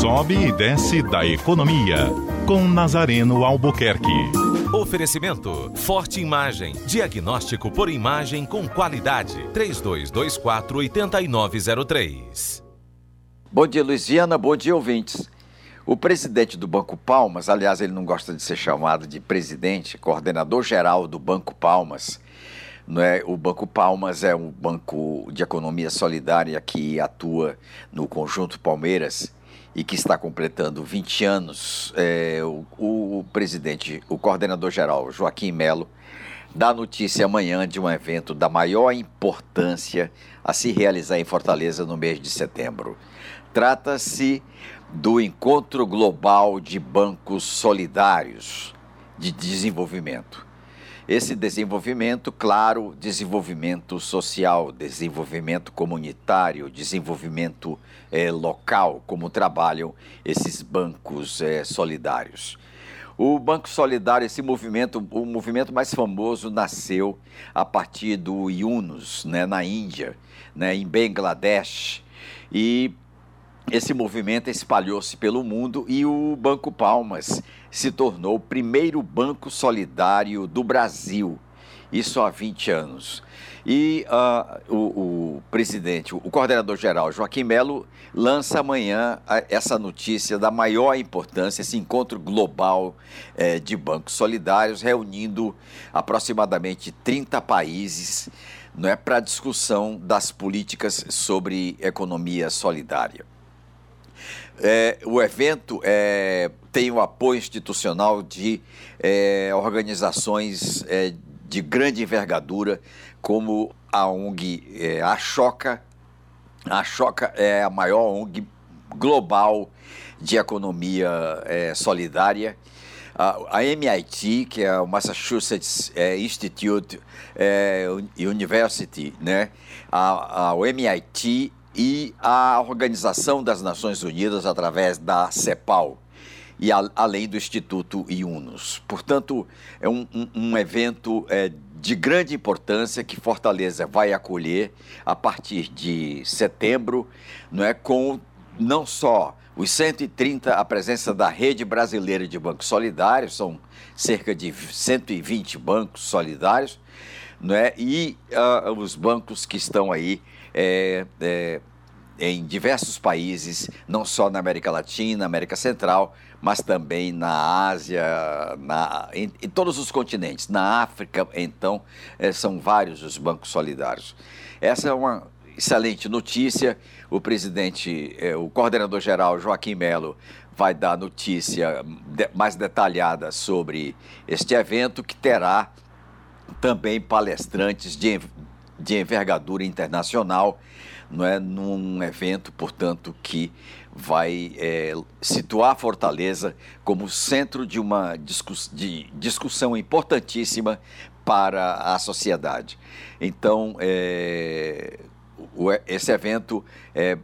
sobe e desce da economia. Com Nazareno Albuquerque. Oferecimento: Forte Imagem. Diagnóstico por imagem com qualidade. 3224-8903. Bom dia, Luiziana. Bom dia, ouvintes. O presidente do Banco Palmas, aliás, ele não gosta de ser chamado de presidente, coordenador geral do Banco Palmas. Não é? O Banco Palmas é um banco de economia solidária que atua no conjunto Palmeiras e que está completando 20 anos. É, o, o presidente, o coordenador geral, Joaquim Melo, dá notícia amanhã de um evento da maior importância a se realizar em Fortaleza no mês de setembro. Trata-se do Encontro Global de Bancos Solidários de Desenvolvimento. Esse desenvolvimento, claro, desenvolvimento social, desenvolvimento comunitário, desenvolvimento eh, local, como trabalham esses bancos eh, solidários. O Banco Solidário, esse movimento, o movimento mais famoso nasceu a partir do Yunus, né, na Índia, né, em Bangladesh, e esse movimento espalhou-se pelo mundo e o Banco Palmas se tornou o primeiro banco solidário do Brasil, isso há 20 anos. E uh, o, o, presidente, o coordenador-geral Joaquim Melo, lança amanhã essa notícia da maior importância, esse encontro global eh, de bancos solidários, reunindo aproximadamente 30 países não é, para discussão das políticas sobre economia solidária. É, o evento é, tem o apoio institucional de é, organizações é, de grande envergadura, como a ONG é, A Choca. A Choca é a maior ONG global de economia é, solidária. A, a, MIT, que é o Massachusetts Institute University, né? A, a, o MIT e a Organização das Nações Unidas através da CEPAL e a, além do Instituto IUNUS. Portanto, é um, um, um evento é, de grande importância que Fortaleza vai acolher a partir de setembro, não é com não só os 130, a presença da Rede Brasileira de Bancos Solidários, são cerca de 120 bancos solidários, não é? e uh, os bancos que estão aí é, é, em diversos países, não só na América Latina, América Central, mas também na Ásia, na, em, em todos os continentes. Na África, então, é, são vários os bancos solidários. Essa é uma excelente notícia. O presidente, é, o coordenador-geral Joaquim Melo, vai dar notícia mais detalhada sobre este evento, que terá também palestrantes de, de envergadura internacional, não é, num evento, portanto, que vai é, situar Fortaleza como centro de uma discuss de discussão importantíssima para a sociedade. Então, é, o, esse evento, é,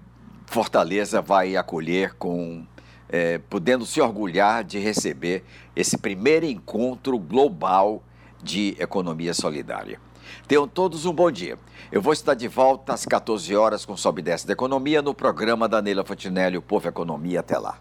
Fortaleza vai acolher com é, podendo se orgulhar de receber esse primeiro encontro global de economia solidária. Tenham todos um bom dia. Eu vou estar de volta às 14 horas com Sobe e Desce da Economia no programa da Neila Fontinelli, o Povo Economia. Até lá.